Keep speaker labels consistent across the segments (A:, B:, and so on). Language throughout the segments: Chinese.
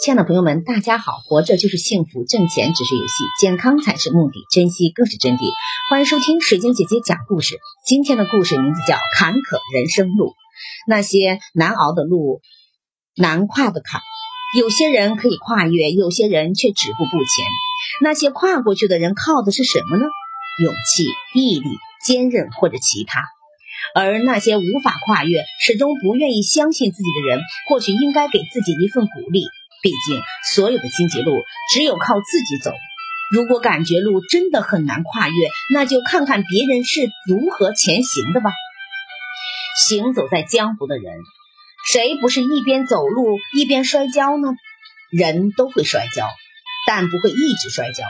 A: 亲爱的朋友们，大家好！活着就是幸福，挣钱只是游戏，健康才是目的，珍惜更是真谛。欢迎收听水晶姐姐讲故事。今天的故事名字叫《坎坷人生路》。那些难熬的路，难跨的坎，有些人可以跨越，有些人却止步不前。那些跨过去的人靠的是什么呢？勇气、毅力、坚韧或者其他。而那些无法跨越、始终不愿意相信自己的人，或许应该给自己一份鼓励。毕竟，所有的荆棘路只有靠自己走。如果感觉路真的很难跨越，那就看看别人是如何前行的吧。行走在江湖的人，谁不是一边走路一边摔跤呢？人都会摔跤，但不会一直摔跤。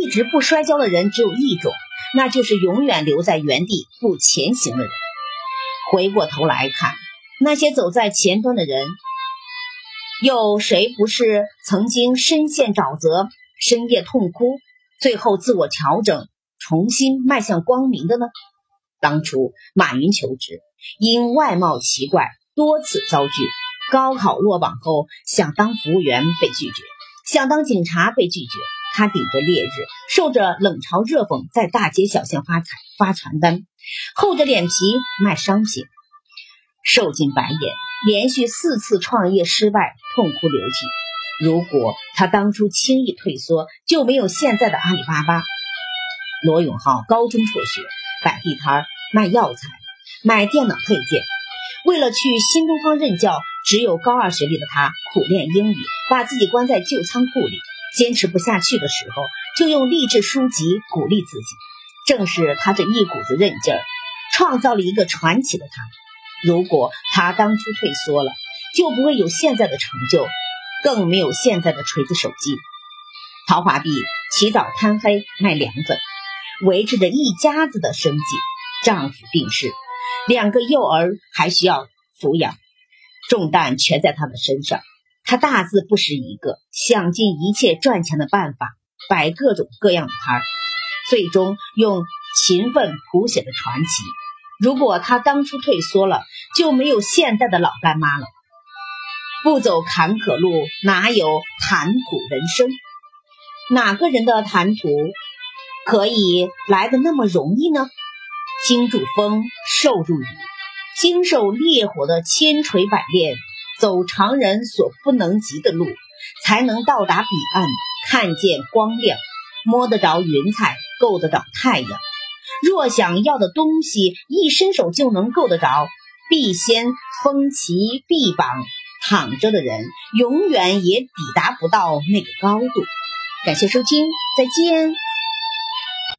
A: 一直不摔跤的人只有一种，那就是永远留在原地不前行的人。回过头来看，那些走在前端的人。有谁不是曾经深陷沼泽、深夜痛哭，最后自我调整，重新迈向光明的呢？当初马云求职，因外貌奇怪，多次遭拒；高考落榜后，想当服务员被拒绝，想当警察被拒绝。他顶着烈日，受着冷嘲热讽，在大街小巷发财发传单，厚着脸皮卖商品，受尽白眼。连续四次创业失败，痛哭流涕。如果他当初轻易退缩，就没有现在的阿里巴巴。罗永浩高中辍学，摆地摊卖药材、卖电脑配件。为了去新东方任教，只有高二学历的他苦练英语，把自己关在旧仓库里。坚持不下去的时候，就用励志书籍鼓励自己。正是他这一股子韧劲儿，创造了一个传奇的他。如果他当初退缩了，就不会有现在的成就，更没有现在的锤子手机。陶华碧起早贪黑卖凉粉，维持着一家子的生计。丈夫病逝，两个幼儿还需要抚养，重担全在她的身上。她大字不识一个，想尽一切赚钱的办法，摆各种各样的摊儿，最终用勤奋谱写的传奇。如果他当初退缩了，就没有现在的老干妈了。不走坎坷路，哪有谈吐人生？哪个人的谈吐可以来的那么容易呢？经住风，受住雨，经受烈火的千锤百炼，走常人所不能及的路，才能到达彼岸，看见光亮，摸得着云彩，够得着太阳。若想要的东西一伸手就能够得着，必先封其臂膀。躺着的人永远也抵达不到那个高度。感谢收听，再见。